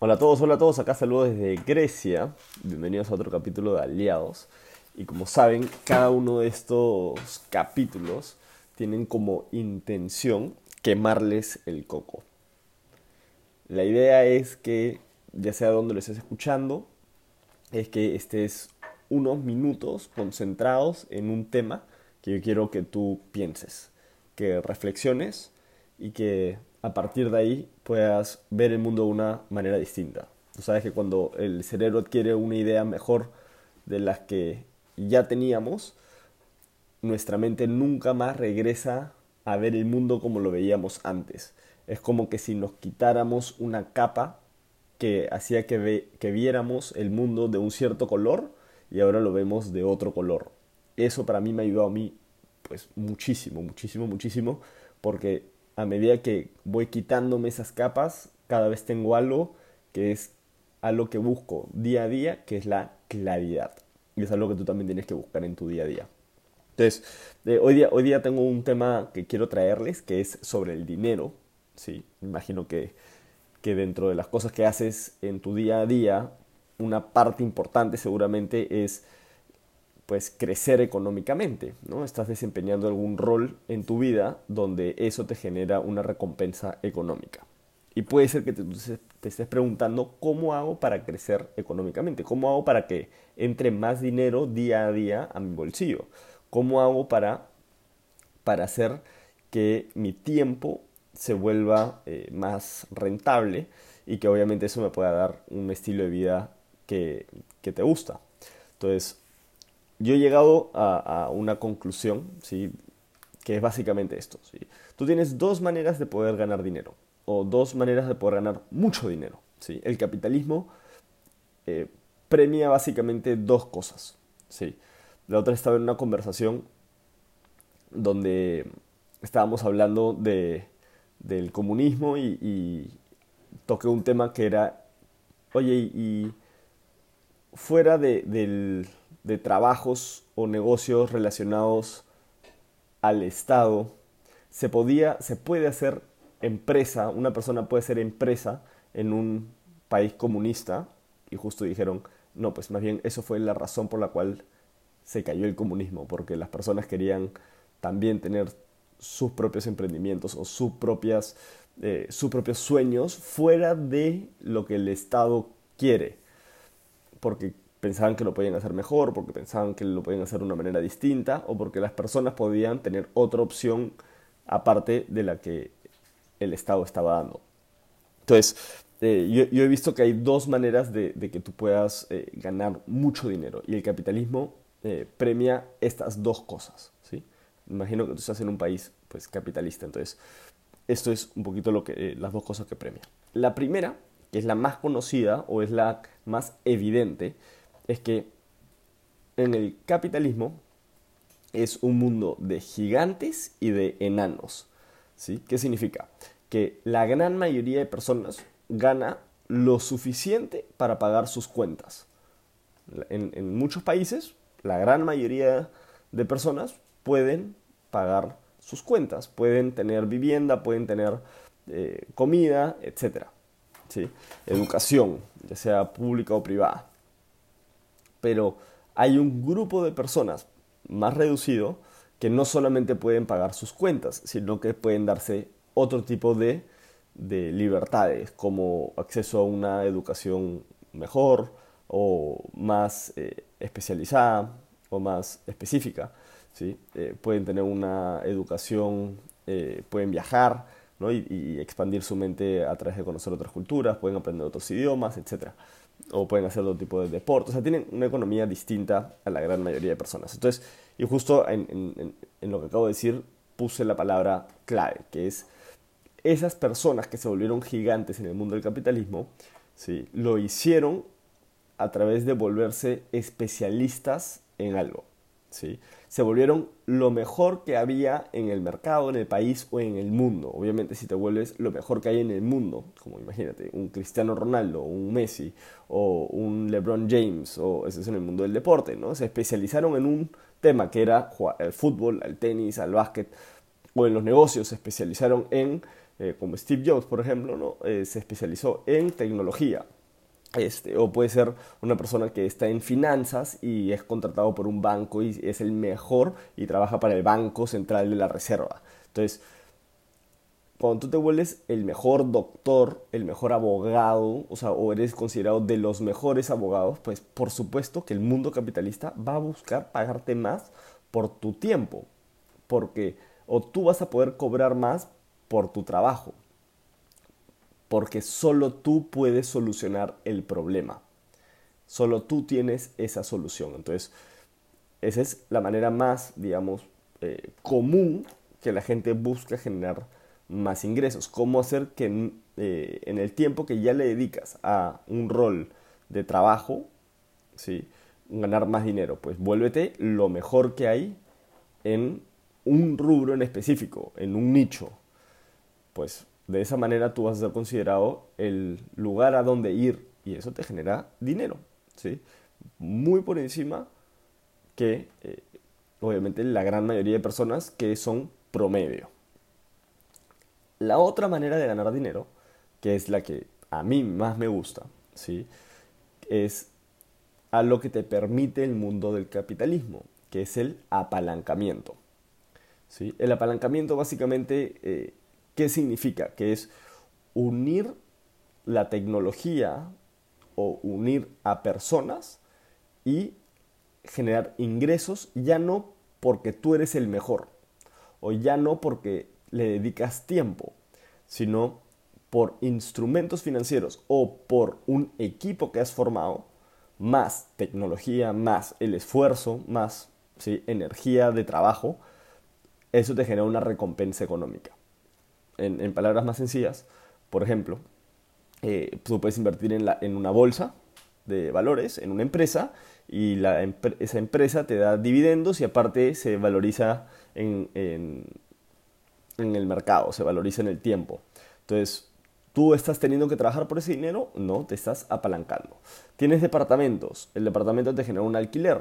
Hola a todos, hola a todos, acá saludos desde Grecia, bienvenidos a otro capítulo de Aliados. Y como saben, cada uno de estos capítulos tienen como intención quemarles el coco. La idea es que, ya sea donde lo estés escuchando, es que estés unos minutos concentrados en un tema que yo quiero que tú pienses, que reflexiones y que a partir de ahí puedas ver el mundo de una manera distinta. Sabes que cuando el cerebro adquiere una idea mejor de las que ya teníamos, nuestra mente nunca más regresa a ver el mundo como lo veíamos antes. Es como que si nos quitáramos una capa que hacía que, que viéramos el mundo de un cierto color y ahora lo vemos de otro color. Eso para mí me ha ayudado a mí pues muchísimo, muchísimo, muchísimo, porque a medida que voy quitándome esas capas, cada vez tengo algo que es algo que busco día a día, que es la claridad. Y es algo que tú también tienes que buscar en tu día a día. Entonces, eh, hoy, día, hoy día tengo un tema que quiero traerles, que es sobre el dinero. Sí, imagino que, que dentro de las cosas que haces en tu día a día, una parte importante seguramente es pues crecer económicamente, ¿no? Estás desempeñando algún rol en tu vida donde eso te genera una recompensa económica. Y puede ser que te, estés preguntando cómo hago para crecer económicamente, cómo hago para que entre más dinero día a día a mi bolsillo, cómo hago para, para hacer que mi tiempo se vuelva eh, más rentable y que obviamente eso me pueda dar un estilo de vida que, que te gusta. Entonces, yo he llegado a, una conclusión, ¿sí? que es básicamente esto. ¿sí? Tú tienes dos maneras de poder ganar dinero, o dos maneras de poder ganar mucho dinero. ¿sí? El capitalismo eh, premia básicamente dos cosas. ¿sí? La otra estaba en una conversación donde estábamos hablando de, del comunismo y, toqué un tema que era, oye, y, fuera del, de trabajos o negocios relacionados al Estado, se, podía, se puede hacer empresa, una persona puede ser empresa en un país comunista, y justo dijeron, no, pues más bien eso fue la razón por la cual se cayó el comunismo, porque las personas querían también tener sus propios emprendimientos o sus, propias, eh, sus propios sueños fuera de lo que el Estado quiere, porque pensaban que lo podían hacer mejor, porque pensaban que lo podían hacer de una manera distinta, o porque las personas podían tener otra opción aparte de la que el Estado estaba dando. Entonces, eh, yo, he visto que hay dos maneras de, que tú puedas eh, ganar mucho dinero, y el capitalismo eh, premia estas dos cosas. ¿sí? Imagino que tú estás en un país pues, capitalista, entonces esto es un poquito lo que, las dos cosas que premia. La primera, que es la más conocida o es la más evidente, es que en el capitalismo es un mundo de gigantes y de enanos. ¿sí? ¿Qué significa? Que la gran mayoría de personas gana lo suficiente para pagar sus cuentas. En, muchos países, la gran mayoría de personas pueden pagar sus cuentas, pueden tener vivienda, pueden tener eh, comida, etc. ¿sí? Educación, ya sea pública o privada pero hay un grupo de personas más reducido que no solamente pueden pagar sus cuentas, sino que pueden darse otro tipo de, libertades, como acceso a una educación mejor o más eh, especializada o más específica. ¿sí? Eh, pueden tener una educación, eh, pueden viajar y, y, expandir su mente a través de conocer otras culturas, pueden aprender otros idiomas, etc o pueden hacer otro tipo de deporte. O sea, tienen una economía distinta a la gran mayoría de personas. Entonces, y justo en, lo que acabo de decir, puse la palabra clave, que es esas personas que se volvieron gigantes en el mundo del capitalismo, ¿sí? lo hicieron a través de volverse especialistas en algo. ¿sí? Se volvieron lo mejor que había en el mercado, en el país o en el mundo. Obviamente si te vuelves lo mejor que hay en el mundo, como imagínate, un Cristiano Ronaldo, un Messi o un LeBron James, o ese es en el mundo del deporte, ¿no? Se especializaron en un tema que era el fútbol, el tenis, el básquet, o en los negocios se especializaron en eh, como Steve Jobs, por ejemplo, ¿no? Eh, se especializó en tecnología. Este, o puede ser una persona que está en finanzas y es contratado por un banco y es el mejor y trabaja para el Banco Central de la Reserva. Entonces, cuando tú te vuelves el mejor doctor, el mejor abogado, o sea, o eres considerado de los mejores abogados, pues por supuesto que el mundo capitalista va a buscar pagarte más por tu tiempo, porque o tú vas a poder cobrar más por tu trabajo, porque solo tú puedes solucionar el problema, solo tú tienes esa solución. Entonces, esa es la manera más, digamos, eh, común que la gente busca generar más ingresos. ¿Cómo hacer que eh, en el tiempo que ya le dedicas a un rol de trabajo, ¿sí? ganar más dinero? Pues vuélvete lo mejor que hay en un rubro en específico, en un nicho. Pues de esa manera tú vas a ser considerado el lugar a donde ir y eso te genera dinero, ¿sí? Muy por encima que, eh, obviamente, la gran mayoría de personas que son promedio. La otra manera de ganar dinero, que es la que a mí más me gusta, ¿sí? Es a lo que te permite el mundo del capitalismo, que es el apalancamiento. ¿sí? El apalancamiento básicamente, eh, ¿qué significa? Que es unir la tecnología o unir a personas y generar ingresos ya no porque tú eres el mejor o ya no porque le dedicas tiempo, sino por instrumentos financieros o por un equipo que has formado, más tecnología, más el esfuerzo, más energía de trabajo, eso te genera una recompensa económica. En, palabras más sencillas, por ejemplo, eh, tú puedes invertir en, una bolsa de valores, en una empresa, y esa empresa te da dividendos y aparte se valoriza en, en el mercado, se valoriza en el tiempo. Entonces, ¿Tú estás teniendo que trabajar por ese dinero? No, te estás apalancando. Tienes departamentos, el departamento te genera un alquiler.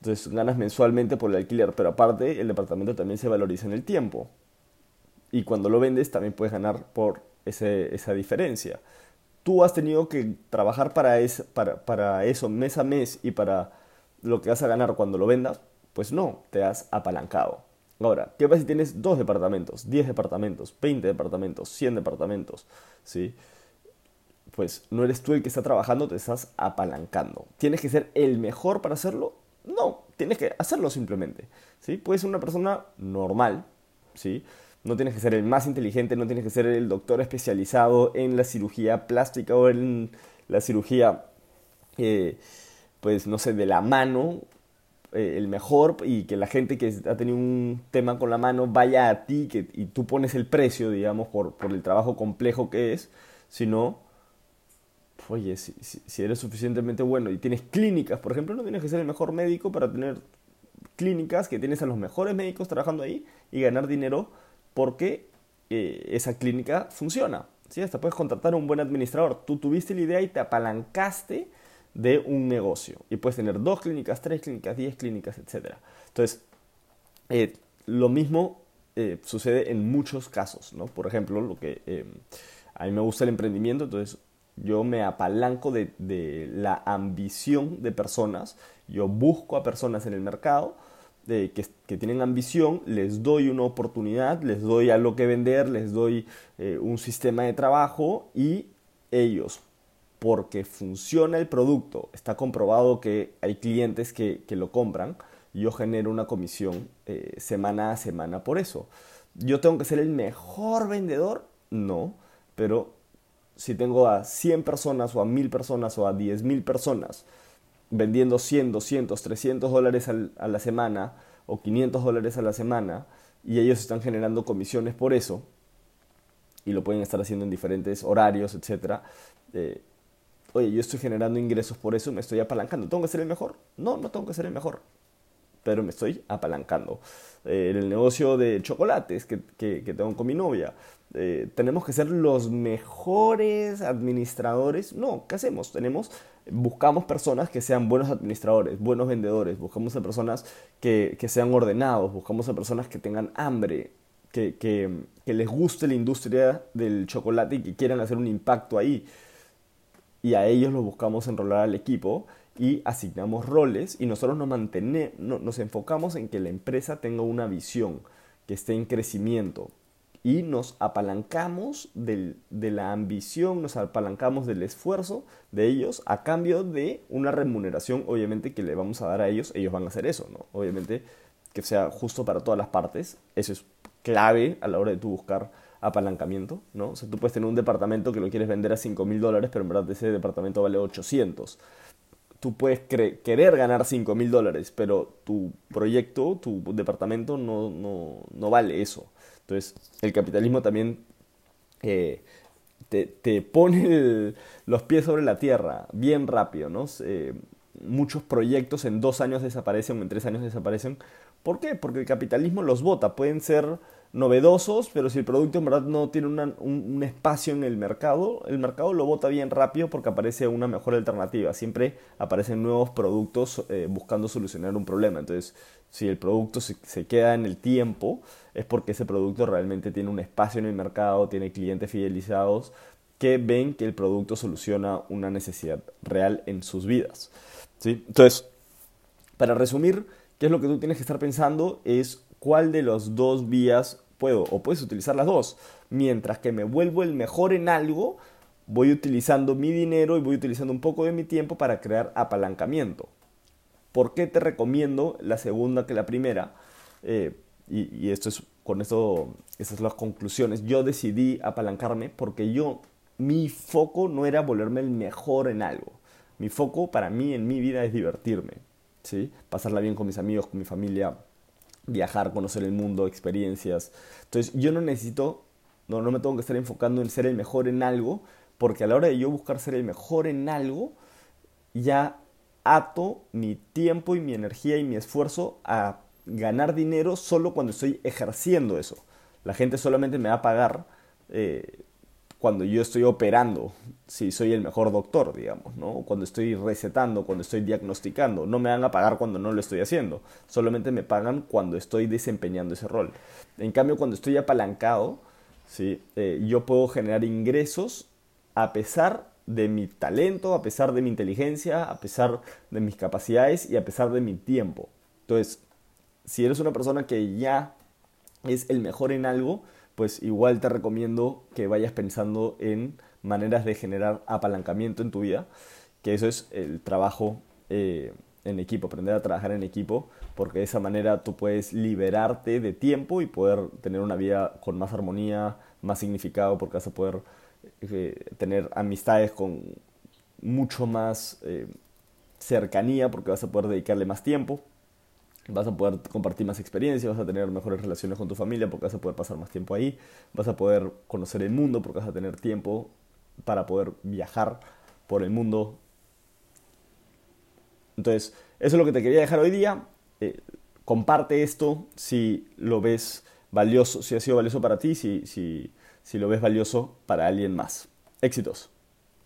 Entonces ganas mensualmente por el alquiler, pero aparte el departamento también se valoriza en el tiempo. Y cuando lo vendes también puedes ganar por esa diferencia. Tú has tenido que trabajar para, para, para eso mes a mes y para lo que vas a ganar cuando lo vendas, pues no, te has apalancado. Ahora, ¿qué pasa si tienes dos departamentos, 10 departamentos, 20 departamentos, 100 departamentos? ¿Sí? Pues no eres tú el que está trabajando, te estás apalancando. ¿Tienes que ser el mejor para hacerlo? No, tienes que hacerlo simplemente. ¿sí? Puedes ser una persona normal, ¿sí? No tienes que ser el más inteligente, no tienes que ser el doctor especializado en la cirugía plástica o en la cirugía, eh, pues no sé, de la mano, eh, el mejor y que la gente que ha tenido un tema con la mano vaya a ti que, y tú pones el precio, digamos, por, por el trabajo complejo que es, sino oye, si, si, eres suficientemente bueno y tienes clínicas, por ejemplo, no tienes que ser el mejor médico para tener clínicas que tienes a los mejores médicos trabajando ahí y ganar dinero porque eh, esa clínica funciona. ¿sí? Hasta puedes contratar a un buen administrador. Tú tuviste la idea y te apalancaste de un negocio. Y puedes tener dos clínicas, tres clínicas, diez clínicas, etc. Entonces, eh, lo mismo eh, sucede en muchos casos. ¿no? Por ejemplo, lo que a mí me gusta el emprendimiento, entonces yo me apalanco de, la ambición de personas, yo busco a personas en el mercado que, tienen ambición, les doy una oportunidad, les doy algo que vender, les doy eh, un sistema de trabajo y ellos, porque funciona el producto, está comprobado que hay clientes que, lo compran, yo genero una comisión eh, semana a semana por eso. ¿Yo tengo que ser el mejor vendedor? No, pero si tengo a 100 personas o a 1000 personas o a 10.000 personas vendiendo 100, 200, 300 dólares a la semana o 500 dólares a la semana y ellos están generando comisiones por eso y lo pueden estar haciendo en diferentes horarios, etc. Eh, oye, yo estoy generando ingresos por eso, me estoy apalancando. ¿Tengo que ser el mejor? No, no tengo que ser el mejor pero me estoy apalancando. Eh, en el negocio de chocolates que, que, tengo con mi novia, eh, tenemos que ser los mejores administradores. No, ¿qué hacemos? Tenemos, buscamos personas que sean buenos administradores, buenos vendedores, buscamos a personas que, que sean ordenados, buscamos a personas que tengan hambre, que, que, les guste la industria del chocolate y que quieran hacer un impacto ahí. Y a ellos los buscamos enrolar al equipo y asignamos roles y nosotros nos, mantenemos, nos enfocamos en que la empresa tenga una visión, que esté en crecimiento, y nos apalancamos de la ambición, nos apalancamos del esfuerzo de ellos a cambio de una remuneración, obviamente, que le vamos a dar a ellos, ellos van a hacer eso, ¿no? Obviamente que sea justo para todas las partes, eso es clave a la hora de tú buscar apalancamiento, ¿no? O sea, tú puedes tener un departamento que lo quieres vender a 5 mil dólares, pero en verdad ese departamento vale 800. Tú puedes querer ganar 5 mil dólares, pero tu proyecto, tu departamento no, no, no vale eso. Entonces, el capitalismo también eh, te, pone los pies sobre la tierra bien rápido, ¿no? Eh, muchos proyectos en dos años desaparecen en tres años desaparecen. ¿Por qué? Porque el capitalismo los vota. Pueden ser novedosos, pero si el producto en verdad no tiene un, espacio en el mercado, el mercado lo vota bien rápido porque aparece una mejor alternativa. Siempre aparecen nuevos productos eh, buscando solucionar un problema. Entonces, si el producto se, se, queda en el tiempo, es porque ese producto realmente tiene un espacio en el mercado, tiene clientes fidelizados que ven que el producto soluciona una necesidad real en sus vidas. ¿sí? Entonces, para resumir, ¿qué es lo que tú tienes que estar pensando? Es cuál de las dos vías o puedes utilizar las dos. Mientras que me vuelvo el mejor en algo, voy utilizando mi dinero y voy utilizando un poco de mi tiempo para crear apalancamiento. ¿Por qué te recomiendo la segunda que la primera? Eh, y, esto es, con esto, esas son las conclusiones. Yo decidí apalancarme porque yo, mi foco no era volverme el mejor en algo. Mi foco para mí en mi vida es divertirme, ¿sí? Pasarla bien con mis amigos, con mi familia, viajar, conocer el mundo, experiencias. Entonces yo no necesito, no, no me tengo que estar enfocando en ser el mejor en algo, porque a la hora de yo buscar ser el mejor en algo, ya ato mi tiempo y mi energía y mi esfuerzo a ganar dinero solo cuando estoy ejerciendo eso. La gente solamente me va a pagar eh, cuando yo estoy operando, si soy el mejor doctor, digamos, ¿no? Cuando estoy recetando, cuando estoy diagnosticando, no me van a pagar cuando no lo estoy haciendo, solamente me pagan cuando estoy desempeñando ese rol. En cambio, cuando estoy apalancado, ¿sí? Eh, yo puedo generar ingresos a pesar de mi talento, a pesar de mi inteligencia, a pesar de mis capacidades y a pesar de mi tiempo. Entonces, si eres una persona que ya es el mejor en algo, pues igual te recomiendo que vayas pensando en maneras de generar apalancamiento en tu vida, que eso es el trabajo eh, en equipo, aprender a trabajar en equipo, porque de esa manera tú puedes liberarte de tiempo y poder tener una vida con más armonía, más significado, porque vas a poder eh, tener amistades con mucho más eh, cercanía, porque vas a poder dedicarle más tiempo vas a poder compartir más experiencias, vas a tener mejores relaciones con tu familia porque vas a poder pasar más tiempo ahí, vas a poder conocer el mundo porque vas a tener tiempo para poder viajar por el mundo. Entonces, eso es lo que te quería dejar hoy día. Eh, comparte esto si lo ves valioso, si ha sido valioso para ti, si, si, si lo ves valioso para alguien más. Éxitos.